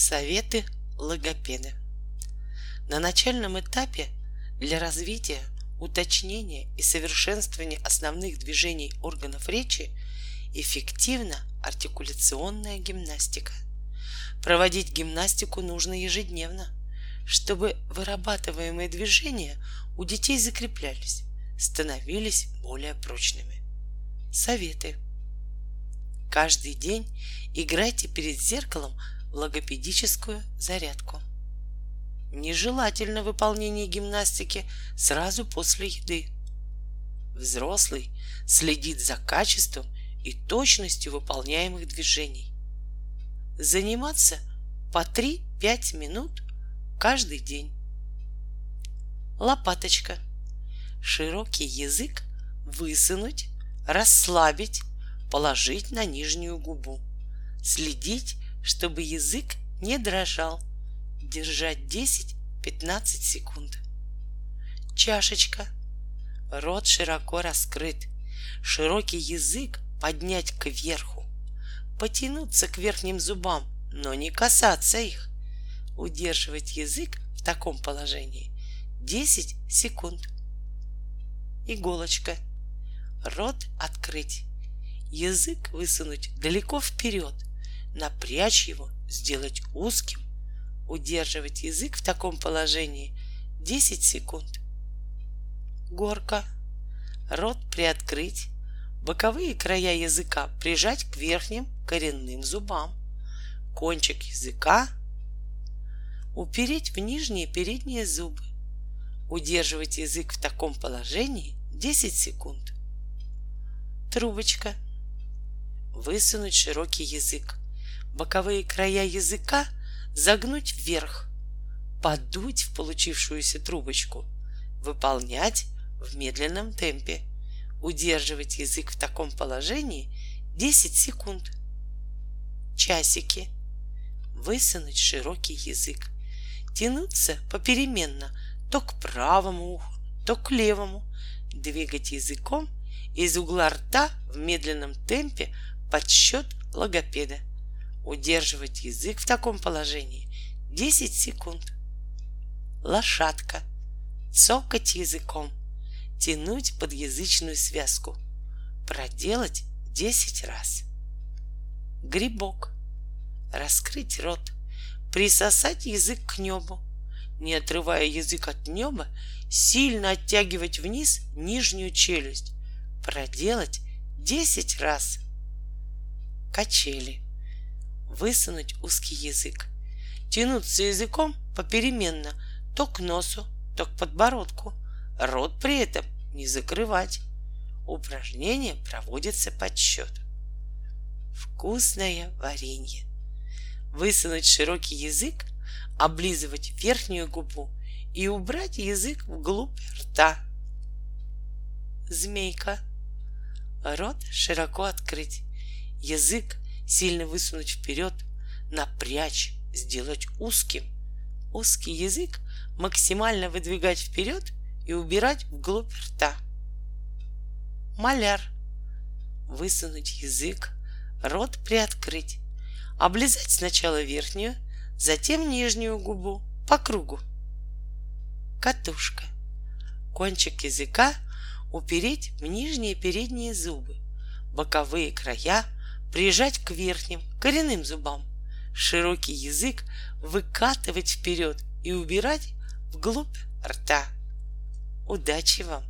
Советы логопеда. На начальном этапе для развития, уточнения и совершенствования основных движений органов речи эффективна артикуляционная гимнастика. Проводить гимнастику нужно ежедневно, чтобы вырабатываемые движения у детей закреплялись, становились более прочными. Советы. Каждый день играйте перед зеркалом логопедическую зарядку. Нежелательно выполнение гимнастики сразу после еды. Взрослый следит за качеством и точностью выполняемых движений. Заниматься по 3-5 минут каждый день. Лопаточка. Широкий язык высунуть, расслабить, положить на нижнюю губу. Следить чтобы язык не дрожал. Держать 10-15 секунд. Чашечка. Рот широко раскрыт. Широкий язык поднять кверху. Потянуться к верхним зубам, но не касаться их. Удерживать язык в таком положении 10 секунд. Иголочка. Рот открыть. Язык высунуть далеко вперед – напрячь его, сделать узким, удерживать язык в таком положении 10 секунд. Горка. Рот приоткрыть, боковые края языка прижать к верхним коренным зубам, кончик языка упереть в нижние передние зубы, удерживать язык в таком положении 10 секунд. Трубочка. Высунуть широкий язык, боковые края языка загнуть вверх, подуть в получившуюся трубочку, выполнять в медленном темпе, удерживать язык в таком положении 10 секунд. Часики. Высунуть широкий язык. Тянуться попеременно то к правому уху, то к левому. Двигать языком из угла рта в медленном темпе под счет логопеда. Удерживать язык в таком положении 10 секунд. Лошадка. Цокать языком. Тянуть подъязычную связку. Проделать 10 раз. Грибок. Раскрыть рот. Присосать язык к небу. Не отрывая язык от неба, сильно оттягивать вниз нижнюю челюсть. Проделать 10 раз. Качели высунуть узкий язык, тянуться языком попеременно то к носу, то к подбородку, рот при этом не закрывать. Упражнение проводится под счет. Вкусное варенье. Высунуть широкий язык, облизывать верхнюю губу и убрать язык вглубь рта. Змейка. Рот широко открыть. Язык сильно высунуть вперед, напрячь, сделать узким. Узкий язык максимально выдвигать вперед и убирать вглубь рта. Маляр. Высунуть язык, рот приоткрыть, облизать сначала верхнюю, затем нижнюю губу по кругу. Катушка. Кончик языка упереть в нижние передние зубы, боковые края прижать к верхним коренным зубам, широкий язык выкатывать вперед и убирать вглубь рта. Удачи вам!